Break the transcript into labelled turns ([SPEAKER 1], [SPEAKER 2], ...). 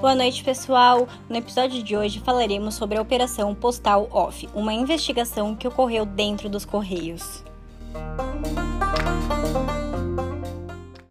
[SPEAKER 1] Boa noite, pessoal! No episódio de hoje falaremos sobre a Operação Postal Off, uma investigação que ocorreu dentro dos Correios.